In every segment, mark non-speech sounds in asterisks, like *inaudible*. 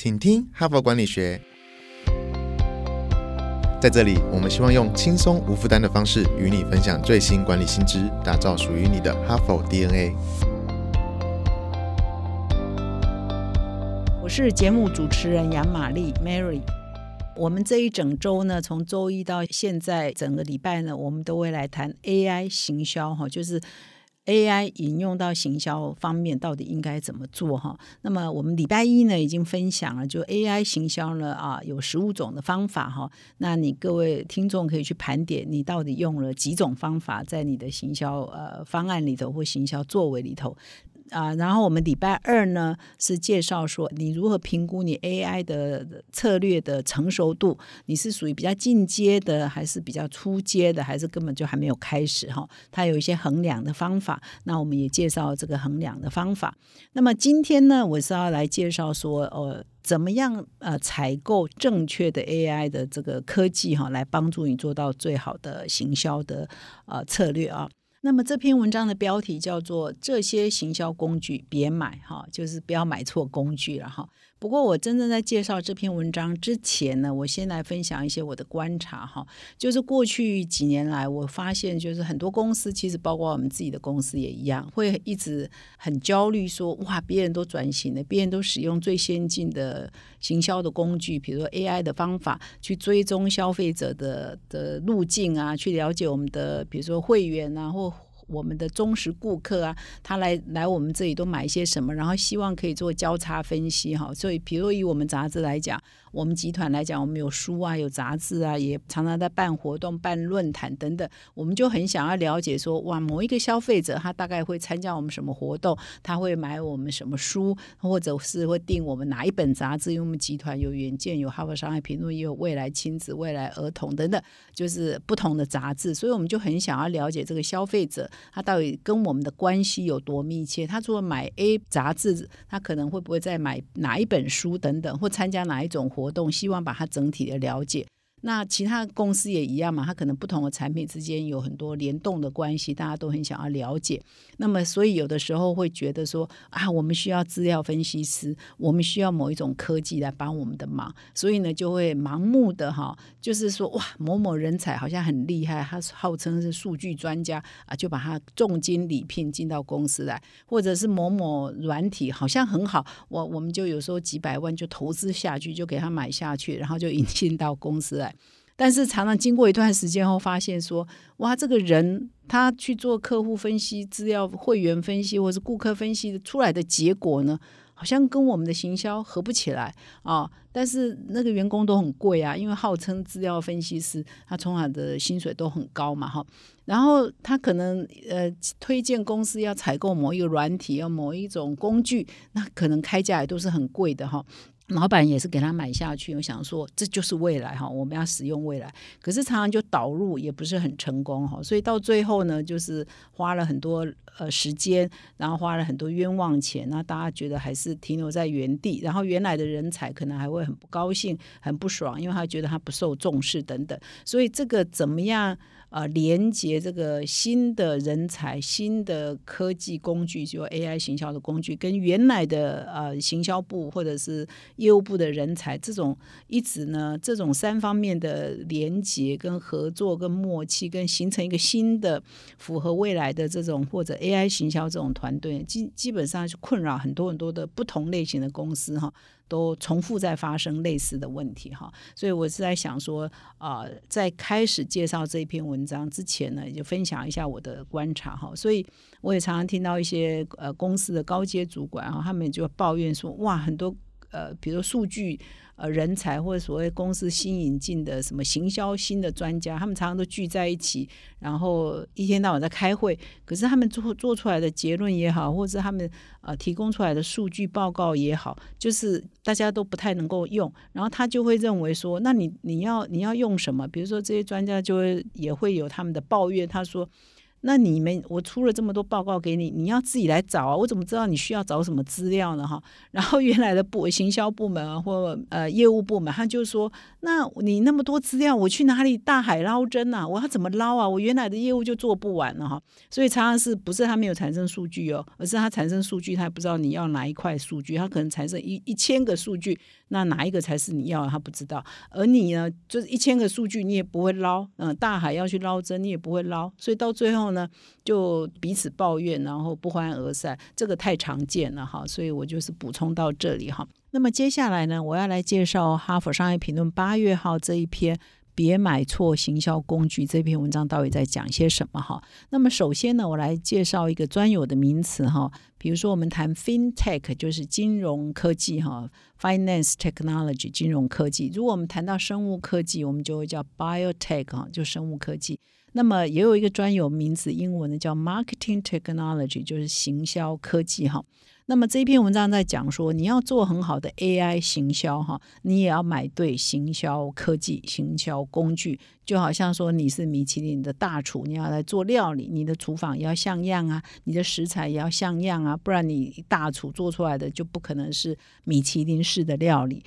请听哈佛管理学。在这里，我们希望用轻松无负担的方式与你分享最新管理新知，打造属于你的哈佛 DNA。我是节目主持人杨玛丽 Mary。我们这一整周呢，从周一到现在整个礼拜呢，我们都会来谈 AI 行销哈，就是 AI 引用到行销方面到底应该怎么做哈。那么我们礼拜一呢已经分享了，就 AI 行销呢啊有十五种的方法哈。那你各位听众可以去盘点，你到底用了几种方法在你的行销呃方案里头或行销作为里头。啊，然后我们礼拜二呢是介绍说你如何评估你 AI 的策略的成熟度，你是属于比较进阶的，还是比较初阶的，还是根本就还没有开始哈？它有一些衡量的方法，那我们也介绍这个衡量的方法。那么今天呢，我是要来介绍说，呃，怎么样呃采购正确的 AI 的这个科技哈，来帮助你做到最好的行销的呃策略啊。那么这篇文章的标题叫做“这些行销工具别买”，哈，就是不要买错工具了哈。不过我真正在介绍这篇文章之前呢，我先来分享一些我的观察哈。就是过去几年来，我发现就是很多公司，其实包括我们自己的公司也一样，会一直很焦虑，说哇，别人都转型了，别人都使用最先进的行销的工具，比如说 AI 的方法去追踪消费者的的路径啊，去了解我们的比如说会员啊或。我们的忠实顾客啊，他来来我们这里都买一些什么，然后希望可以做交叉分析哈。所以，比如以我们杂志来讲。我们集团来讲，我们有书啊，有杂志啊，也常常在办活动、办论坛等等。我们就很想要了解说，哇，某一个消费者他大概会参加我们什么活动，他会买我们什么书，或者是会订我们哪一本杂志？因为我们集团有远见、有哈佛商业评论，也有未来亲子、未来儿童等等，就是不同的杂志。所以我们就很想要了解这个消费者他到底跟我们的关系有多密切。他除了买 A 杂志，他可能会不会再买哪一本书等等，或参加哪一种活？动希望把它整体的了解。那其他公司也一样嘛，它可能不同的产品之间有很多联动的关系，大家都很想要了解。那么，所以有的时候会觉得说啊，我们需要资料分析师，我们需要某一种科技来帮我们的忙，所以呢，就会盲目的哈，就是说哇，某某人才好像很厉害，他号称是数据专家啊，就把他重金礼聘进到公司来，或者是某某软体好像很好，我我们就有时候几百万就投资下去，就给他买下去，然后就引进到公司来。但是常常经过一段时间后，发现说，哇，这个人他去做客户分析、资料会员分析或是顾客分析出来的结果呢，好像跟我们的行销合不起来啊。但是那个员工都很贵啊，因为号称资料分析师，他从来的薪水都很高嘛，哈。然后他可能呃推荐公司要采购某一个软体，要某一种工具，那可能开价也都是很贵的哈。老板也是给他买下去，我想说这就是未来哈，我们要使用未来。可是常常就导入也不是很成功哈，所以到最后呢，就是花了很多呃时间，然后花了很多冤枉钱，那大家觉得还是停留在原地，然后原来的人才可能还会很不高兴、很不爽，因为他觉得他不受重视等等。所以这个怎么样？呃，连接这个新的人才、新的科技工具，就 AI 行销的工具，跟原来的呃行销部或者是业务部的人才，这种一直呢，这种三方面的连接、跟合作、跟默契，跟形成一个新的符合未来的这种或者 AI 行销这种团队，基基本上是困扰很多很多的不同类型的公司哈。都重复在发生类似的问题哈，所以我是在想说啊，在开始介绍这篇文文章之前呢，就分享一下我的观察哈。所以我也常常听到一些呃公司的高阶主管啊，他们就抱怨说，哇，很多呃，比如数据。呃，人才或者所谓公司新引进的什么行销新的专家，他们常常都聚在一起，然后一天到晚在开会。可是他们做做出来的结论也好，或者他们呃提供出来的数据报告也好，就是大家都不太能够用。然后他就会认为说，那你你要你要用什么？比如说这些专家就会也会有他们的抱怨，他说。那你们我出了这么多报告给你，你要自己来找啊！我怎么知道你需要找什么资料呢？哈，然后原来的部 *laughs* 行销部门啊，或呃业务部门，他就说：那你那么多资料，我去哪里大海捞针啊？我要怎么捞啊？我原来的业务就做不完了哈。所以常常是不是他没有产生数据哦，而是他产生数据，他不知道你要哪一块数据，他可能产生一一千个数据，那哪一个才是你要？他不知道。而你呢，就是一千个数据，你也不会捞，嗯，大海要去捞针，你也不会捞，所以到最后。后呢，就彼此抱怨，然后不欢而散，这个太常见了哈，所以我就是补充到这里哈。那么接下来呢，我要来介绍《哈佛商业评论》八月号这一篇“别买错行销工具”这篇文章到底在讲些什么哈？那么首先呢，我来介绍一个专有的名词哈，比如说我们谈 FinTech 就是金融科技哈，Finance Technology 金融科技。如果我们谈到生物科技，我们就会叫 Biotech 哈，就生物科技。那么也有一个专有名词，英文的叫 marketing technology，就是行销科技哈。那么这篇文章在讲说，你要做很好的 AI 行销哈，你也要买对行销科技、行销工具。就好像说你是米其林的大厨，你要来做料理，你的厨房也要像样啊，你的食材也要像样啊，不然你大厨做出来的就不可能是米其林式的料理。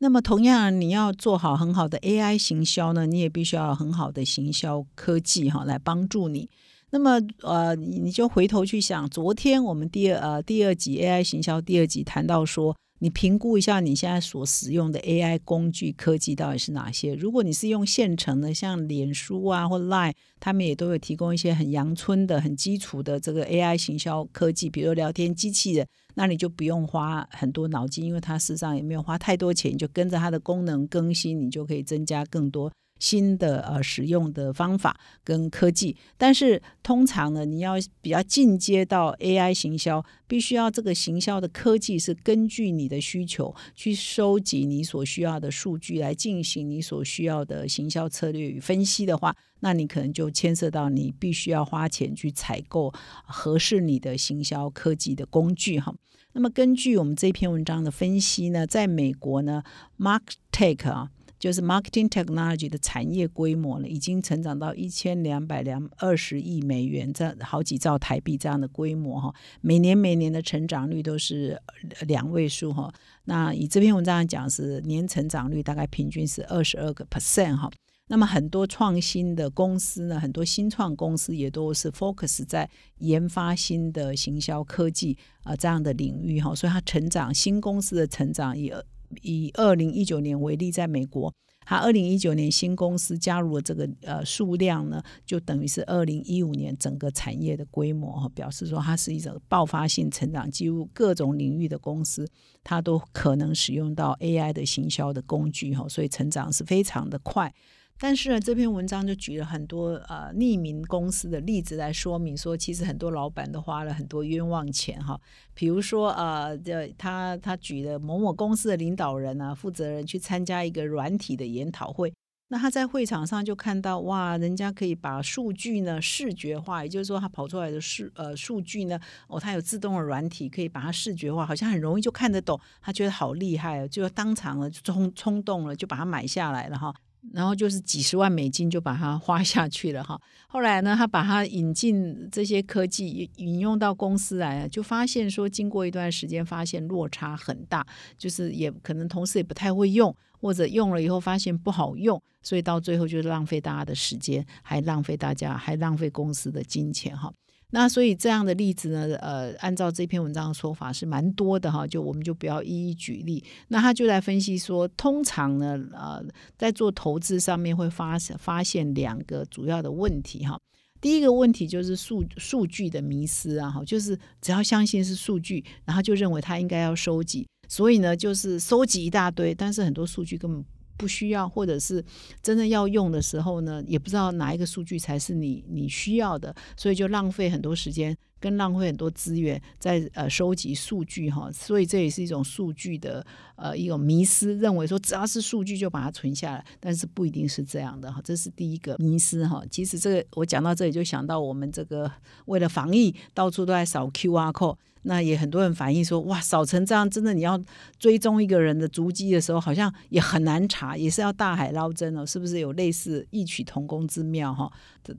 那么，同样，你要做好很好的 AI 行销呢，你也必须要很好的行销科技哈，来帮助你。那么，呃，你你就回头去想，昨天我们第二呃第二集 AI 行销第二集谈到说。你评估一下你现在所使用的 AI 工具科技到底是哪些？如果你是用现成的，像脸书啊或 Line，他们也都有提供一些很阳春的、很基础的这个 AI 行销科技，比如聊天机器人，那你就不用花很多脑筋，因为它事实上也没有花太多钱，就跟着它的功能更新，你就可以增加更多。新的呃使用的方法跟科技，但是通常呢，你要比较进阶到 AI 行销，必须要这个行销的科技是根据你的需求去收集你所需要的数据来进行你所需要的行销策略与分析的话，那你可能就牵涉到你必须要花钱去采购合适你的行销科技的工具哈。那么根据我们这篇文章的分析呢，在美国呢，MarkTech 啊。就是 marketing technology 的产业规模呢，已经成长到一千两百两二十亿美元，这好几兆台币这样的规模哈，每年每年的成长率都是两位数哈。那以这篇文章来讲，是年成长率大概平均是二十二个 percent 哈。那么很多创新的公司呢，很多新创公司也都是 focus 在研发新的行销科技啊这样的领域哈，所以它成长新公司的成长也。以二零一九年为例，在美国，它二零一九年新公司加入了这个呃数量呢，就等于是二零一五年整个产业的规模哈，表示说它是一种爆发性成长，几乎各种领域的公司它都可能使用到 AI 的行销的工具哈，所以成长是非常的快。但是呢，这篇文章就举了很多呃匿名公司的例子来说明，说其实很多老板都花了很多冤枉钱哈。比如说呃，他他举了某某公司的领导人啊、负责人去参加一个软体的研讨会，那他在会场上就看到哇，人家可以把数据呢视觉化，也就是说他跑出来的数呃数据呢，哦，他有自动的软体可以把它视觉化，好像很容易就看得懂，他觉得好厉害，就当场了就冲冲动了，就把它买下来了哈。然后就是几十万美金就把它花下去了哈。后来呢，他把它引进这些科技引用到公司来，就发现说，经过一段时间，发现落差很大，就是也可能同事也不太会用，或者用了以后发现不好用，所以到最后就是浪费大家的时间，还浪费大家，还浪费公司的金钱哈。那所以这样的例子呢，呃，按照这篇文章的说法是蛮多的哈，就我们就不要一一举例。那他就来分析说，通常呢，呃，在做投资上面会发发现两个主要的问题哈。第一个问题就是数数据的迷失啊，哈，就是只要相信是数据，然后就认为他应该要收集，所以呢，就是收集一大堆，但是很多数据根本。不需要，或者是真的要用的时候呢，也不知道哪一个数据才是你你需要的，所以就浪费很多时间，跟浪费很多资源在呃收集数据哈。所以这也是一种数据的呃一种迷失，认为说只要是数据就把它存下来，但是不一定是这样的哈。这是第一个迷失哈。其实这个我讲到这里就想到我们这个为了防疫，到处都在扫 QR code。那也很多人反映说，哇，扫成这样，真的你要追踪一个人的足迹的时候，好像也很难查，也是要大海捞针哦，是不是有类似异曲同工之妙哈？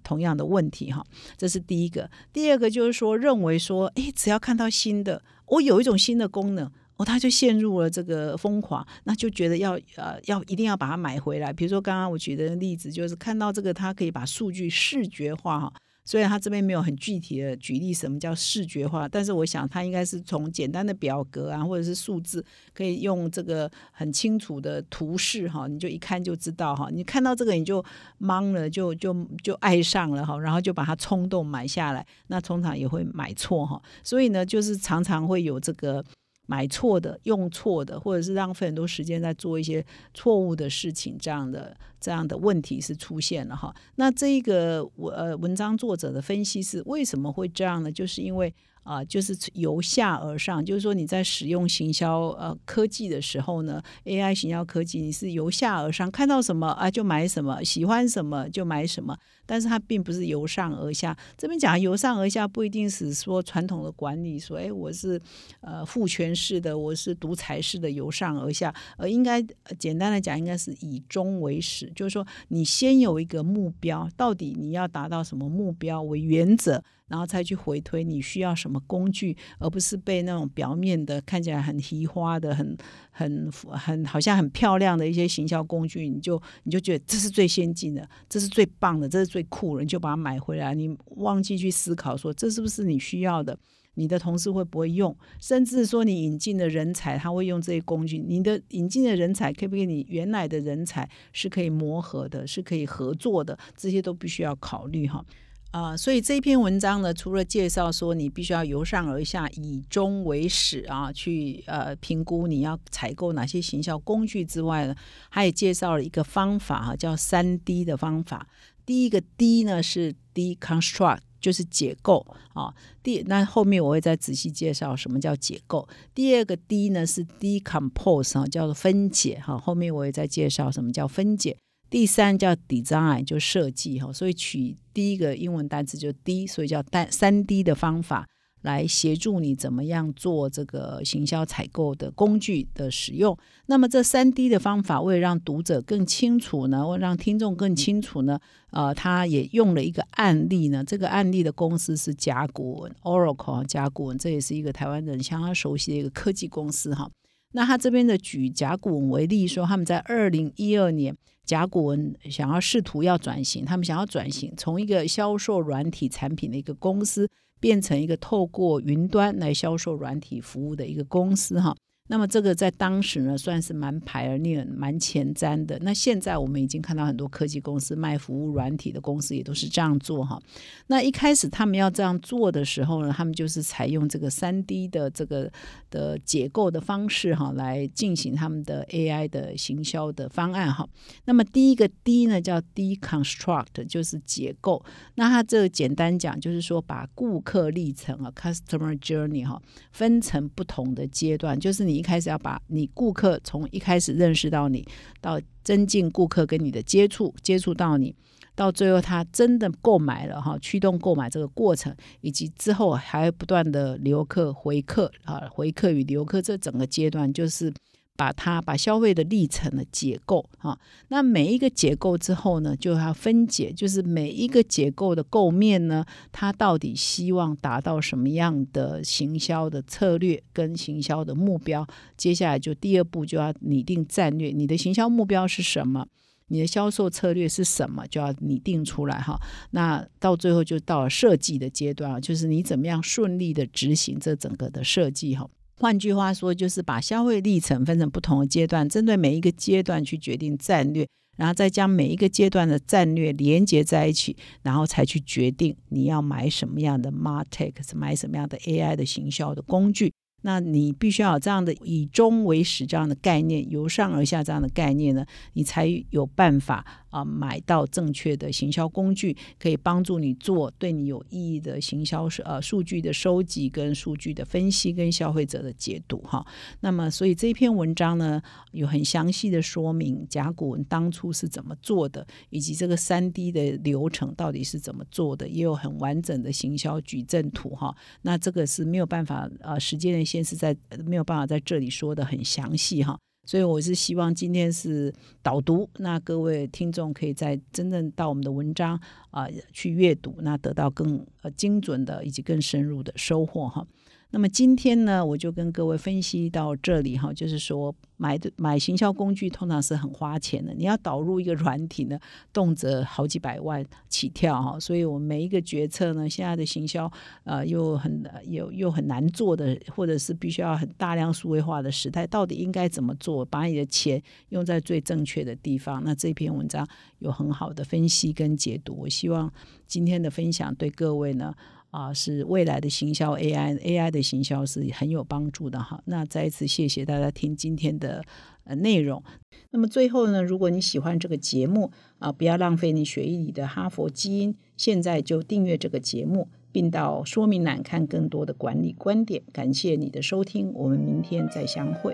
同样的问题哈，这是第一个。第二个就是说，认为说，诶，只要看到新的，我有一种新的功能。哦，他就陷入了这个疯狂，那就觉得要呃要一定要把它买回来。比如说刚刚我举的例子，就是看到这个，它可以把数据视觉化哈。虽然他这边没有很具体的举例什么叫视觉化，但是我想他应该是从简单的表格啊，或者是数字，可以用这个很清楚的图示哈，你就一看就知道哈。你看到这个你就懵了，就就就爱上了哈，然后就把它冲动买下来。那通常也会买错哈，所以呢，就是常常会有这个。买错的、用错的，或者是浪费很多时间在做一些错误的事情，这样的这样的问题是出现了哈。那这一个我呃文章作者的分析是为什么会这样呢？就是因为。啊，就是由下而上，就是说你在使用行销呃科技的时候呢，AI 行销科技你是由下而上，看到什么啊就买什么，喜欢什么就买什么，但是它并不是由上而下。这边讲由上而下不一定是说传统的管理，说哎我是呃父权式的，我是独裁式的由上而下，而应该简单的讲应该是以终为始，就是说你先有一个目标，到底你要达到什么目标为原则。然后再去回推你需要什么工具，而不是被那种表面的看起来很提花的、很很很好像很漂亮的一些行销工具，你就你就觉得这是最先进的，这是最棒的，这是最酷的，你就把它买回来。你忘记去思考说这是不是你需要的？你的同事会不会用？甚至说你引进的人才他会用这些工具？你的引进的人才可不可以？你原来的人才是可以磨合的，是可以合作的？这些都必须要考虑哈。啊，所以这篇文章呢，除了介绍说你必须要由上而下，以终为始啊，去呃评估你要采购哪些行销工具之外呢，他也介绍了一个方法哈，叫三 D 的方法。第一个 D 呢是 deconstruct，就是解构啊。第那后面我会再仔细介绍什么叫解构。第二个 D 呢是 decompose 啊，叫做分解哈。后面我也在介绍什么叫分解。第三叫 design，就设计哈，所以取第一个英文单词就 D，所以叫单三 D 的方法来协助你怎么样做这个行销采购的工具的使用。那么这三 D 的方法，为了让读者更清楚呢，或让听众更清楚呢，呃，他也用了一个案例呢。这个案例的公司是甲骨文 Oracle 甲骨文，这也是一个台湾人相当熟悉的一个科技公司哈。那他这边的举甲骨文为例，说他们在二零一二年。甲骨文想要试图要转型，他们想要转型，从一个销售软体产品的一个公司，变成一个透过云端来销售软体服务的一个公司，哈。那么这个在当时呢，算是蛮排而念、蛮前瞻的。那现在我们已经看到很多科技公司卖服务软体的公司也都是这样做哈。那一开始他们要这样做的时候呢，他们就是采用这个三 D 的这个的结构的方式哈，来进行他们的 AI 的行销的方案哈。那么第一个 D 呢叫 deconstruct，就是解构。那它这个简单讲就是说，把顾客历程啊 （customer journey） 哈分成不同的阶段，就是你。一开始要把你顾客从一开始认识到你，到增进顾客跟你的接触，接触到你，到最后他真的购买了哈，驱动购买这个过程，以及之后还不断的留客回客啊，回客与留客这整个阶段就是。把它把消费的历程的解构哈，那每一个结构之后呢，就要分解，就是每一个结构的构面呢，它到底希望达到什么样的行销的策略跟行销的目标？接下来就第二步就要拟定战略，你的行销目标是什么？你的销售策略是什么？就要拟定出来哈。那到最后就到了设计的阶段就是你怎么样顺利的执行这整个的设计哈。换句话说，就是把消费历程分成不同的阶段，针对每一个阶段去决定战略，然后再将每一个阶段的战略连接在一起，然后才去决定你要买什么样的 Martech，买什么样的 AI 的行销的工具。那你必须要有这样的以终为始这样的概念，由上而下这样的概念呢，你才有办法啊买到正确的行销工具，可以帮助你做对你有意义的行销呃数据的收集跟数据的分析跟消费者的解读哈。那么所以这篇文章呢有很详细的说明甲骨文当初是怎么做的，以及这个三 D 的流程到底是怎么做的，也有很完整的行销矩阵图哈。那这个是没有办法呃时间的。先是在没有办法在这里说的很详细哈，所以我是希望今天是导读，那各位听众可以在真正到我们的文章啊去阅读，那得到更呃精准的以及更深入的收获哈。那么今天呢，我就跟各位分析到这里哈，就是说买的买行销工具通常是很花钱的，你要导入一个软体呢，动辄好几百万起跳哈，所以我们每一个决策呢，现在的行销呃又很又又很难做的，或者是必须要很大量数位化的时代，到底应该怎么做，把你的钱用在最正确的地方？那这篇文章有很好的分析跟解读，我希望今天的分享对各位呢。啊，是未来的行销 AI，AI 的行销是很有帮助的哈。那再一次谢谢大家听今天的呃内容。那么最后呢，如果你喜欢这个节目啊，不要浪费你血液里的哈佛基因，现在就订阅这个节目，并到说明栏看更多的管理观点。感谢你的收听，我们明天再相会。